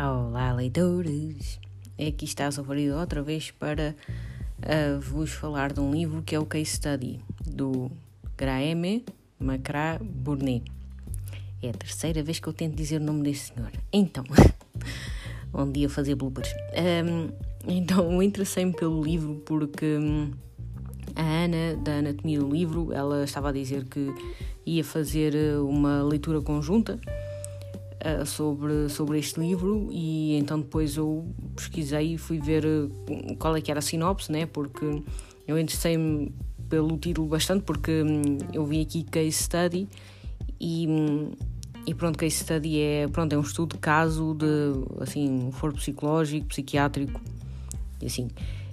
Olá, leitores! Aqui está a Sofarido outra vez para uh, vos falar de um livro que é o Case Study, do Graeme Macra Burnet. É a terceira vez que eu tento dizer o nome deste senhor. Então, um dia fazer bloopers. Um, então, interessei-me pelo livro porque hum, a Ana, da Anatomia do Livro, ela estava a dizer que ia fazer uh, uma leitura conjunta uh, sobre, sobre este livro e então depois eu pesquisei e fui ver uh, qual é que era a sinopse, né? porque eu interessei-me pelo título bastante porque um, eu vi aqui Case Study e, um, e pronto, Case Study é, pronto, é um estudo de caso de assim, um foro psicológico, psiquiátrico e assim.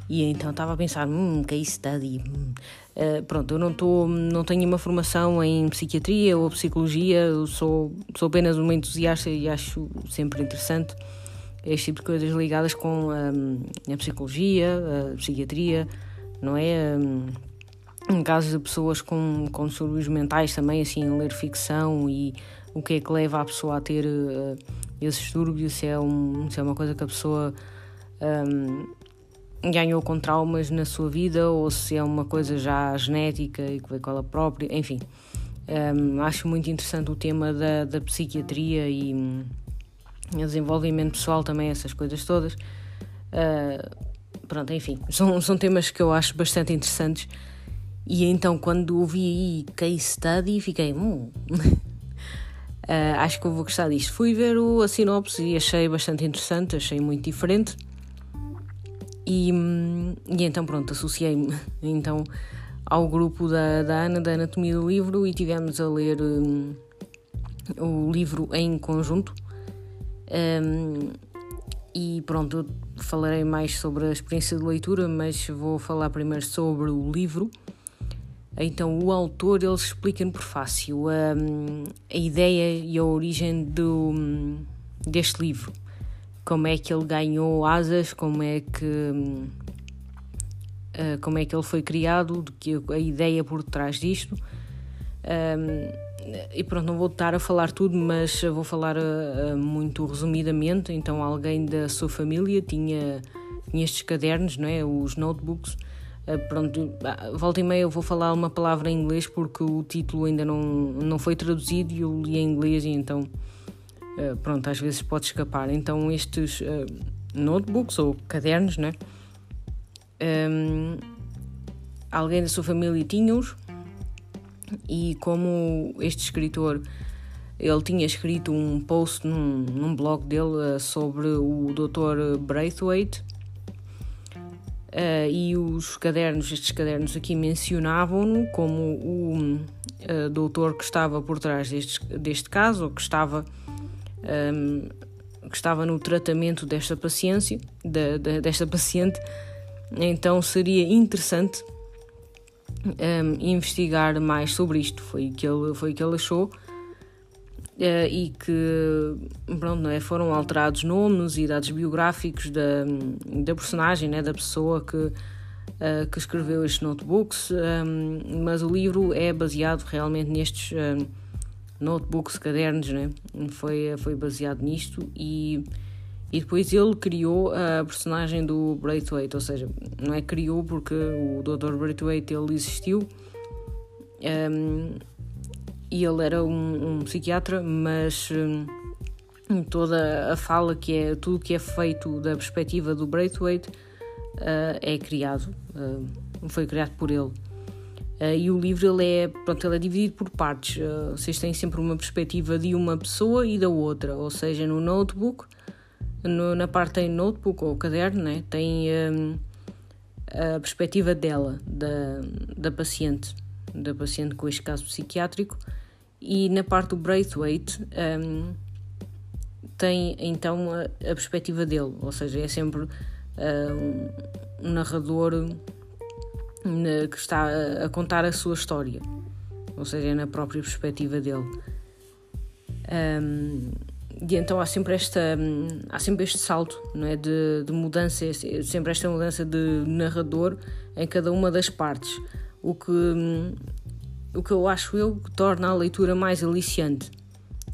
E então estava a pensar, hum, case study. Hum. Uh, pronto, eu não, tô, não tenho uma formação em psiquiatria ou psicologia, sou, sou apenas uma entusiasta e acho sempre interessante este tipo de coisas ligadas com um, a psicologia, a psiquiatria, não é? Um, em casos de pessoas com, com distúrbios mentais também, assim, ler ficção e o que é que leva a pessoa a ter uh, esses distúrbios, se é, um, se é uma coisa que a pessoa um, ganhou com traumas na sua vida ou se é uma coisa já genética e que veio com ela própria, enfim. Um, acho muito interessante o tema da, da psiquiatria e um, desenvolvimento pessoal também, essas coisas todas. Uh, pronto, enfim, são, são temas que eu acho bastante interessantes. E então, quando ouvi aí case study, fiquei, hum, uh, acho que eu vou gostar disto. Fui ver o, a sinopse e achei bastante interessante, achei muito diferente. E, e então pronto, associei-me então ao grupo da, da Ana, da Anatomia do Livro, e tivemos a ler um, o livro em conjunto. Um, e pronto, falarei mais sobre a experiência de leitura, mas vou falar primeiro sobre o livro. Então, o autor ele explica no prefácio um, a ideia e a origem do, deste livro como é que ele ganhou asas, como é que uh, como é que ele foi criado, de que a ideia por trás disto. Um, e pronto, não vou estar a falar tudo, mas vou falar uh, muito resumidamente. Então, alguém da sua família tinha, tinha estes cadernos, não é? os notebooks. Uh, pronto, volta e meia eu vou falar uma palavra em inglês porque o título ainda não, não foi traduzido e eu li em inglês e então uh, pronto, às vezes pode escapar. Então estes uh, notebooks ou cadernos, né? Um, alguém da sua família tinha-os e como este escritor ele tinha escrito um post num, num blog dele uh, sobre o Dr. Braithwaite uh, e os cadernos, estes cadernos aqui mencionavam-no como o uh, doutor que estava por trás deste, deste caso, que estava um, que estava no tratamento desta paciência, de, de, desta paciente, então seria interessante um, investigar mais sobre isto. Foi o que ele, foi que ele achou. Uh, e que pronto, não é? foram alterados nomes e dados biográficos da, da personagem, né? da pessoa que, uh, que escreveu estes notebooks, um, mas o livro é baseado realmente nestes. Notebooks, cadernos, né? foi, foi baseado nisto e, e depois ele criou a personagem do Braithwaite, ou seja, não é criou porque o Dr. Braithwaite ele existiu um, e ele era um, um psiquiatra, mas um, toda a fala que é tudo que é feito da perspectiva do Braithwaite uh, é criado, uh, foi criado por ele. Uh, e o livro ele é, pronto, ele é dividido por partes. Uh, vocês têm sempre uma perspectiva de uma pessoa e da outra, ou seja, no notebook, no, na parte tem notebook ou caderno, né, tem um, a perspectiva dela, da, da paciente, da paciente com este caso psiquiátrico, e na parte do Braithwaite um, tem então a, a, perspectiva dele, ou seja, é sempre uh, um narrador que está a contar a sua história, ou seja, é na própria perspectiva dele. Um, e então há sempre esta há sempre este salto não é de, de mudança sempre esta mudança de narrador em cada uma das partes o que o que eu acho eu que torna a leitura mais aliciante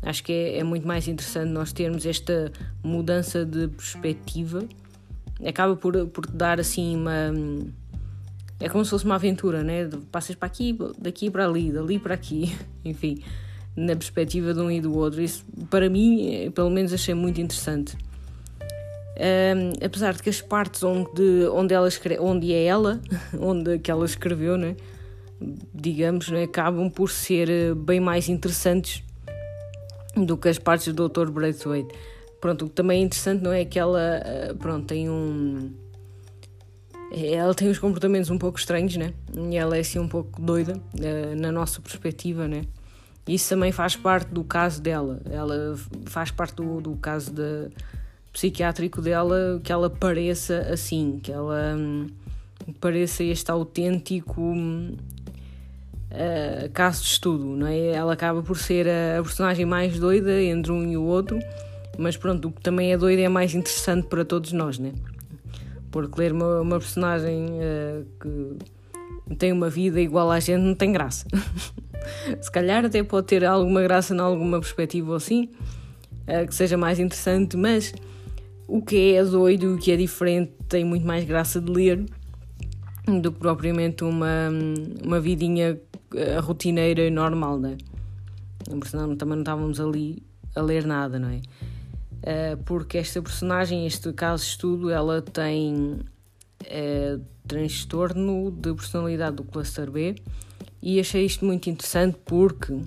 Acho que é, é muito mais interessante nós termos esta mudança de perspectiva. Acaba por, por dar assim uma. É como se fosse uma aventura, né? Passas para aqui, daqui para ali, dali para aqui, enfim, na perspectiva de um e do outro. Isso, para mim, é, pelo menos, achei muito interessante. Um, apesar de que as partes onde, onde, ela escreve, onde é ela, onde que ela escreveu, né? digamos, né? acabam por ser eh, bem mais interessantes do que as partes do Dr. Braithwaite. Pronto, o que também é interessante não é que ela, eh, pronto, tem um... Ela tem uns comportamentos um pouco estranhos, né? E ela é assim um pouco doida, eh, na nossa perspectiva, né? Isso também faz parte do caso dela. Ela faz parte do, do caso de, psiquiátrico dela, que ela pareça assim, que ela hum, pareça este autêntico hum, uh, caso de estudo, não é? Ela acaba por ser a, a, personagem mais doida entre um e o outro, mas pronto, o que também é doido é mais interessante para todos nós, né? Porque ler uma, uma personagem uh, que tem uma vida igual à gente não tem graça. Se calhar até pode ter alguma graça em alguma perspectiva ou assim, uh, que seja mais interessante, mas o que é doido o que é diferente tem muito mais graça de ler do que propriamente uma, uma vidinha eh, rotineira e normal, né? Porque senão também não estávamos ali a ler nada, não é? Uh, porque esta personagem, este caso estudo, ela tem uh, transtorno de personalidade do cluster B. E achei isto muito interessante porque,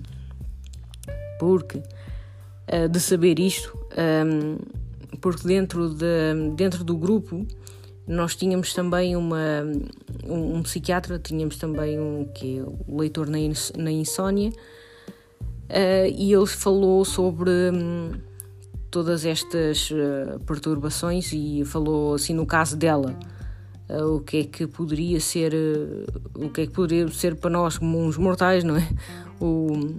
porque uh, de saber isto, um, porque dentro, de, dentro do grupo nós tínhamos também uma, um, um psiquiatra, tínhamos também um que é o leitor na, na insónia, e ele falou sobre um, todas estas uh, perturbações e falou assim no caso dela. Uh, o que é que poderia ser o que é que poderia ser para nós como uns mortais não é o,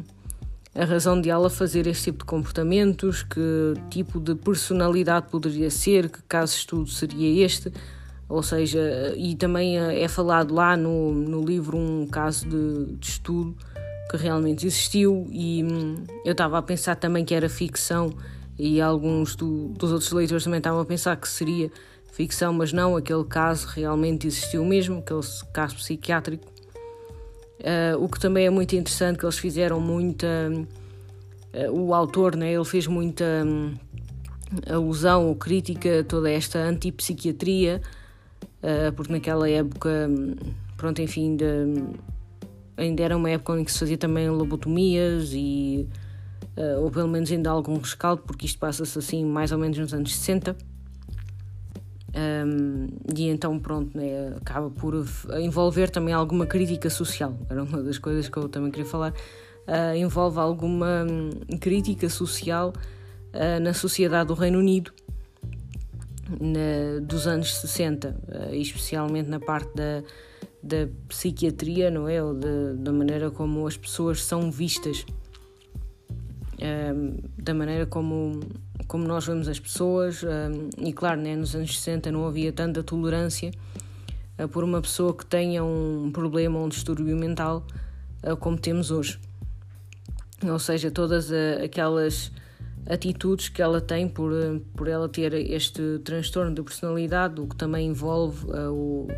a razão de ela fazer este tipo de comportamentos que tipo de personalidade poderia ser que caso de estudo seria este ou seja, e também é falado lá no, no livro um caso de, de estudo que realmente existiu e hum, eu estava a pensar também que era ficção e alguns do, dos outros leitores também estavam a pensar que seria ficção, mas não, aquele caso realmente existiu mesmo, aquele caso psiquiátrico. Uh, o que também é muito interessante que eles fizeram muita uh, o autor, né, ele fez muita um, alusão ou crítica a toda esta antipsiquiatria uh, porque naquela época, pronto, enfim, de, ainda era uma época em que se fazia também lobotomias e, uh, ou pelo menos ainda algum rescaldo, porque isto passa-se assim mais ou menos nos anos 60. Um, e então, pronto, né, acaba por envolver também alguma crítica social. Era uma das coisas que eu também queria falar. Uh, envolve alguma hum, crítica social uh, na sociedade do Reino Unido na, dos anos 60, eh, especialmente na parte da, da psiquiatria, não é? Ou da maneira como as pessoas são vistas, ehm, da maneira como, como nós vemos as pessoas. Ehm, e claro, né, nos anos 60 não havia tanta tolerância uh, por uma pessoa que tenha um problema ou um distúrbio mental uh, como temos hoje. Ou seja, todas uh, aquelas atitudes que ela tem por, eh, por ela ter este transtorno de personalidade, o que também envolve o,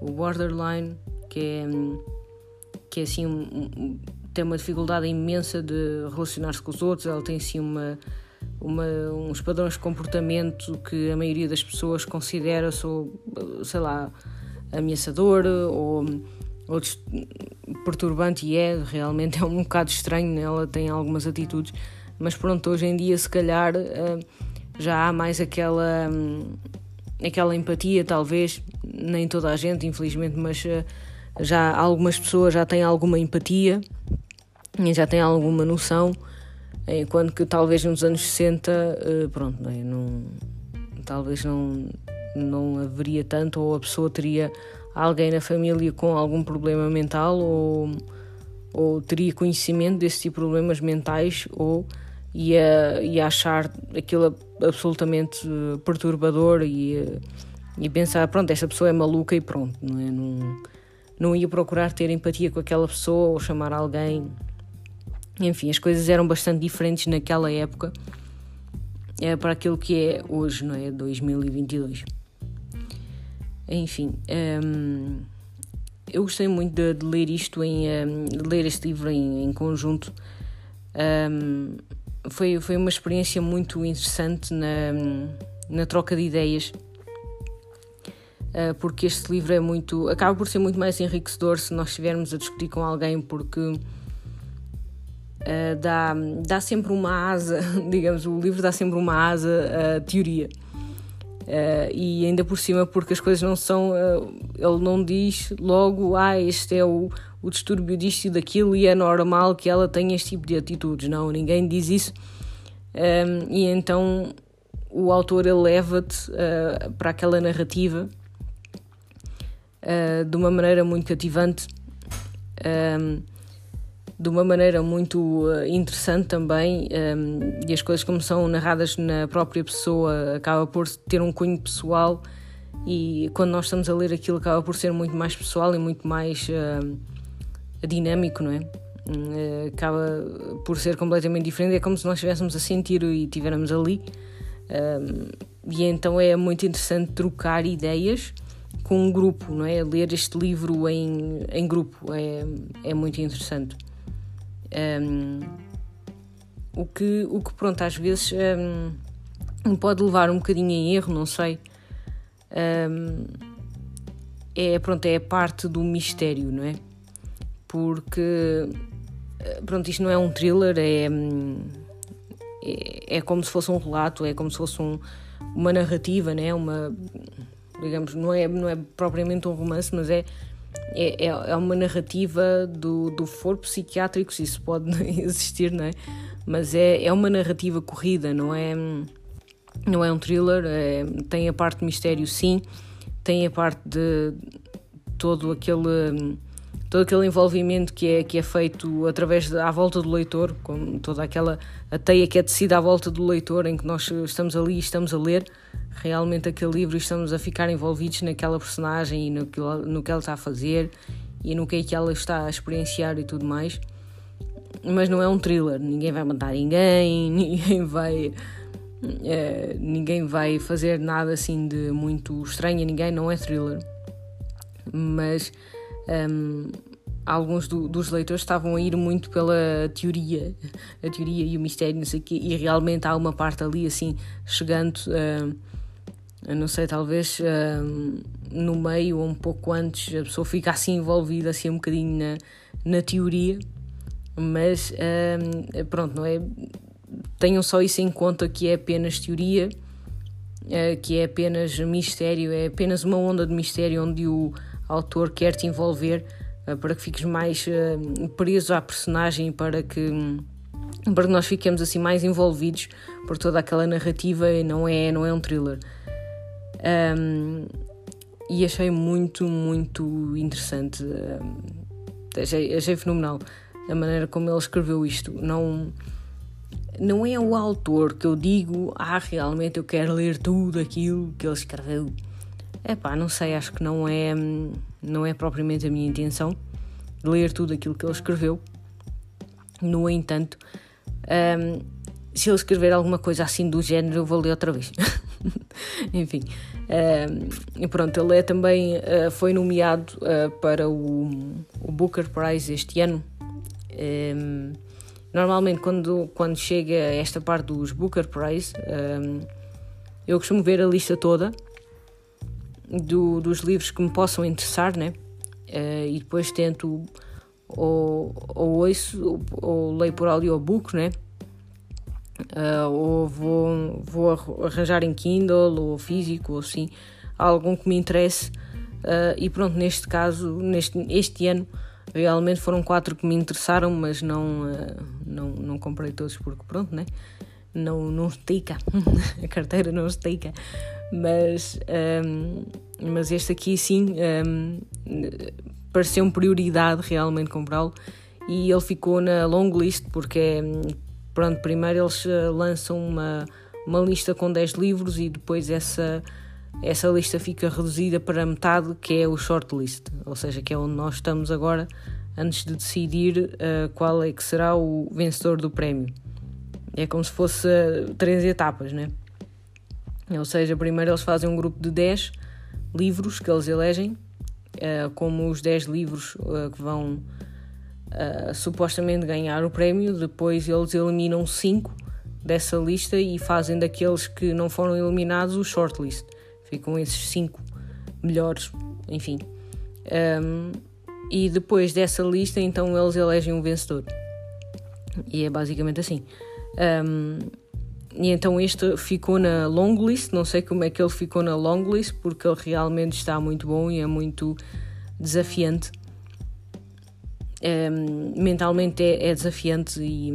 o borderline, que é, que é assim tem uma dificuldade imensa de relacionar-se com os outros, ela tem assim uma, uma, uns padrões de comportamento que a maioria das pessoas considera, sou, sei lá, ameaçador ou, ou perturbante e é, realmente é um bocado estranho, né? ela tem algumas atitudes mas pronto, hoje em dia se calhar uh, já há mais aquela, um, aquela empatia, talvez, nem toda a gente, infelizmente, mas uh, já algumas pessoas já têm alguma empatia, já têm alguma noção, enquanto que talvez nos anos 60, uh, eh, pronto, não, não, talvez não, não haveria tanto, ou a pessoa teria alguém na família com algum problema mental, ou, ou teria conhecimento desse tipo de problemas mentais, ou e a, e a achar aquilo absolutamente perturbador e, e pensar, pronto, esta pessoa é maluca e pronto, não é? Não, não ia procurar ter empatia com aquela pessoa ou chamar alguém enfim, as coisas eram bastante diferentes naquela época é, para aquilo que é hoje, não é? 2022. Enfim, um, eu gostei muito de, de ler isto, em, um, de ler este livro em, em conjunto. Um, foi, foi uma experiência muito interessante na, na troca de ideias, uh, porque este livro é muito. acaba por ser muito mais enriquecedor se nós estivermos a discutir com alguém, porque uh, dá, dá sempre uma asa, digamos, o livro dá sempre uma asa à teoria. Uh, e ainda por cima porque as coisas não são uh, ele não diz logo ah este é o, o distúrbio disto e daquilo e é normal que ela tenha este tipo de atitudes. Não ninguém diz isso. Um, ehm, e então o autor leva-te uh, para aquela narrativa de uma maneira muito cativante. Um, ehm, de uma maneira muito uh, interessante também, ehm, e as coisas como são narradas na própria pessoa acaba por ter um cunho pessoal e quando nós estamos a ler aquilo acaba por ser muito mais pessoal e muito mais uh, dinâmico, não é? Uh, acaba por ser completamente diferente, é como se nós estivéssemos a sentir e estivéssemos ali. Um, e então é muito interessante trocar ideias com um grupo, não é? Ler este livro em, em grupo é, é muito interessante. Um, o, que, o que, pronto, às vezes um, pode levar um bocadinho em erro, não sei. Um, é, pronto, é parte do mistério, não é? Porque, pronto, isto não é um thriller, é, é, é como se fosse um relato, é como se fosse um, uma narrativa, né? Uma, digamos, não é, não é propriamente um romance, mas é é, é, é uma narrativa do, do foro psiquiátrico, se isso pode existir, não é? Mas é, é uma narrativa corrida, não é, não é um thriller, é, tem a parte de mistério, sim, tem a parte de todo aquele todo aquele envolvimento que é, que é feito através da volta do leitor, com toda aquela a teia que é tecida à volta do leitor, em que nós estamos ali e estamos a ler realmente aquele livro e estamos a ficar envolvidos naquela personagem e no que, no que ela está a fazer e no que é que ela está a experienciar e tudo mais. Mas não é um thriller, ninguém vai matar ninguém, ninguém vai. É, ninguém vai fazer nada assim de muito estranho ninguém, não é thriller. Mas um, alguns do, dos leitores estavam a ir muito pela teoria, a teoria e o mistério, não sei quê, e realmente há uma parte ali assim, chegando. Uh, não sei, talvez uh, no meio ou um pouco antes a pessoa fica assim envolvida assim um bocadinho na, na teoria, mas uh, pronto, não é? Tenham só isso em conta que é apenas teoria, uh, que é apenas mistério, é apenas uma onda de mistério onde o autor quer te envolver para que fiques mais preso à personagem para que para que nós fiquemos assim mais envolvidos por toda aquela narrativa e não é não é um thriller um, e achei muito, muito interessante. Um, achei, achei fenomenal a maneira como ele escreveu isto. Não, não é o autor que eu digo, ah, realmente eu quero ler tudo aquilo que ele escreveu. É pá, não sei, acho que não é, não é propriamente a minha intenção ler tudo aquilo que ele escreveu. No entanto, um, se ele escrever alguma coisa assim do género, eu vou ler outra vez. Enfim, uh, pronto, ele é também uh, foi nomeado uh, para o, o, Booker Prize este ano. Um, normalmente, quando, quando chega esta parte dos Booker Prize, um, eu costumo ver a lista toda do, dos livros que me possam interessar, né? e depois tento ou, ou ouço ou leio por audiobook, né? uh, ou vou, vou arranjar em Kindle ou físico ou assim, algum que me interesse. Uh, e pronto, neste caso, neste este ano, realmente foram quatro que me interessaram, mas não, uh, não, não comprei todos porque pronto, né? Não, não estica, a carteira não estica. Mas, um, mas este aqui sim um, pareceu-me prioridade realmente comprá-lo e ele ficou na long list porque é Pronto, primeiro eles eh, lançam uma, uma lista com 10 livros e depois essa, essa lista fica reduzida para metade, que é o shortlist, ou seja, que é onde nós estamos agora antes de decidir uh, qual é que será o vencedor do prémio. É como se fosse uh, três etapas, né? Ou seja, primeiro eles fazem um grupo de 10 livros que eles elegem, uh, como os 10 livros que vão supostamente ganhar o prémio, depois eles eliminam 5 dessa lista e fazem daqueles que não foram eliminados o shortlist. Ficam esses 5 melhores, enfim. Um, e depois dessa lista, então eles elegem um vencedor. E é basicamente assim. Um, e então este ficou na long list, não sei como é que ele ficou na long list, porque ele realmente está muito bom e é muito desafiante. Um, mentalmente é, é desafiante e,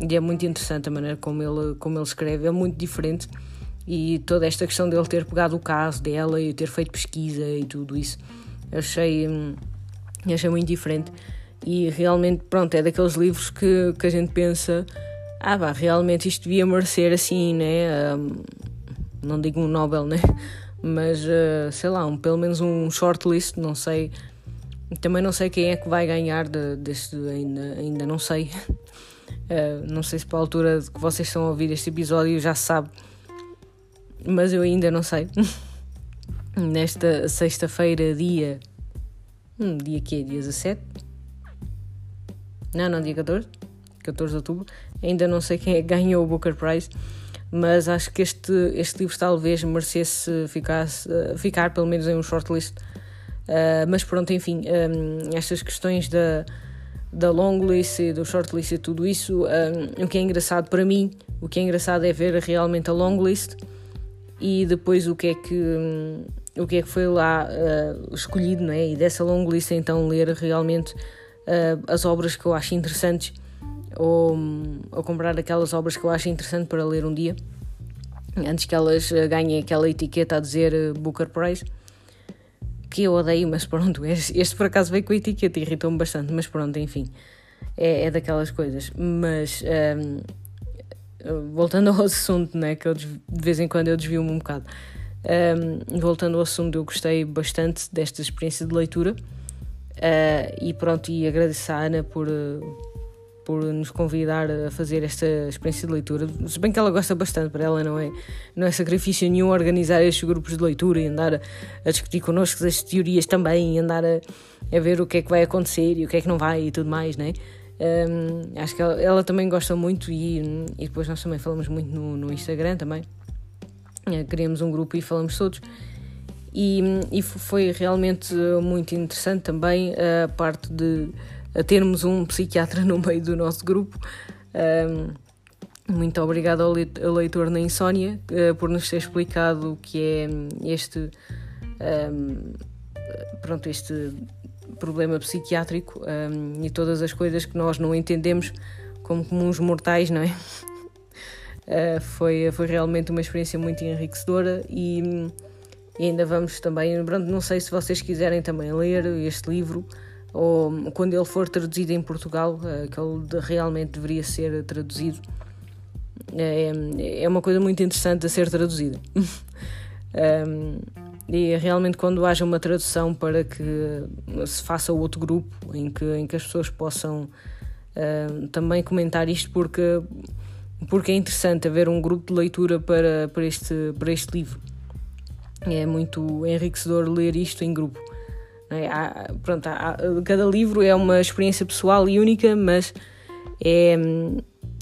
e, é muito interessante a maneira como ele, como ele escreve, é muito diferente. E toda esta questão dele ter pegado o caso dela e ter feito pesquisa e tudo isso, achei. Hum, achei muito diferente. E realmente, pronto, é daqueles livros que, que a gente pensa: ah, vá, realmente isto devia merecer assim, né? Um, não digo um Nobel, né? Mas uh, sei lá, um, pelo menos um shortlist, não sei. Também não sei quem é que vai ganhar de, deste, ainda, ainda não sei. Uh, não sei se para a altura que vocês estão a ouvir este episódio já sabe, mas eu ainda não sei. Nesta sexta-feira, dia Hum, dia que é? Dia 17? Não, não, dia 14. 14 de outubro. Ainda não sei quem é ganhou o Booker Prize, mas acho que este, este livro talvez merecesse ficar, ficar pelo menos em um shortlist. Uh, mas pronto, enfim, um, estas questões da, da long list e do shortlist e tudo isso, um, o que é engraçado para mim, o que é engraçado é ver realmente a long list e depois o que é que. Um, o que é que foi lá uh, escolhido, não é? E dessa longa lista então ler realmente uh, as obras que eu acho interessantes ou, ou comprar aquelas obras que eu acho interessante para ler um dia antes que elas uh, ganhem aquela etiqueta a dizer Booker Prize que eu odeio, mas pronto, este, por acaso veio com a etiqueta, irritou-me bastante, mas pronto, enfim, é, é daquelas coisas. Mas um, voltando ao assunto, né, que eu de vez em quando eu desvio-me um bocado. Um, voltando ao assunto, eu gostei bastante desta experiência de leitura uh, e pronto, e agradeço à Ana por, por nos convidar a fazer esta experiência de leitura. Se bem que ela gosta bastante, para ela não é, não é sacrifício nenhum organizar estes grupos de leitura e andar a, a discutir connosco as teorias também e andar a, a, ver o que é que vai acontecer e o que é que não vai e tudo mais, né? Um, acho que ela, ela, também gosta muito e, e depois nós também falamos muito no, no Instagram também. Eh, criamos um grupo e falamos todos. E, e foi realmente muito interessante também a parte de a termos um psiquiatra no meio do nosso grupo. Um, muito obrigado ao leitor na Insónia uh, por nos ter explicado o que é este, um, pronto, este problema psiquiátrico um, e todas as coisas que nós não entendemos como comuns mortais, não é? Uh, foi, foi realmente uma experiência muito enriquecedora e, e ainda vamos também. Não sei se vocês quiserem também ler este livro ou quando ele for traduzido em Portugal, uh, que ele realmente deveria ser traduzido. É, é uma coisa muito interessante a ser traduzida. um, e realmente, quando haja uma tradução para que se faça outro grupo em que, em que as pessoas possam uh, também comentar isto, porque porque é interessante haver um grupo de leitura para, para, este, para este livro. É muito enriquecedor ler isto em grupo. É? Há, pronto, há, cada livro é uma experiência pessoal e única, mas é,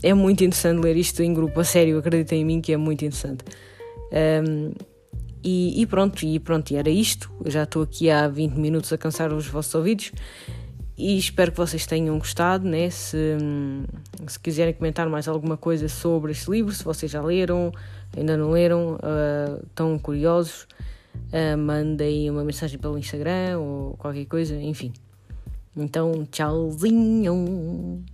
é muito interessante ler isto em grupo. A sério, acreditem em mim que é muito interessante. Um, e, e, pronto, e pronto, era isto. Eu já estou aqui há 20 minutos a cansar os vossos ouvidos e espero que vocês tenham gostado, né? Se, se quiserem comentar mais alguma coisa sobre este livro, se vocês já leram, ainda não leram, uh, estão curiosos, uh, mandem uma mensagem pelo Instagram ou qualquer coisa, enfim. Então, tchauzinho!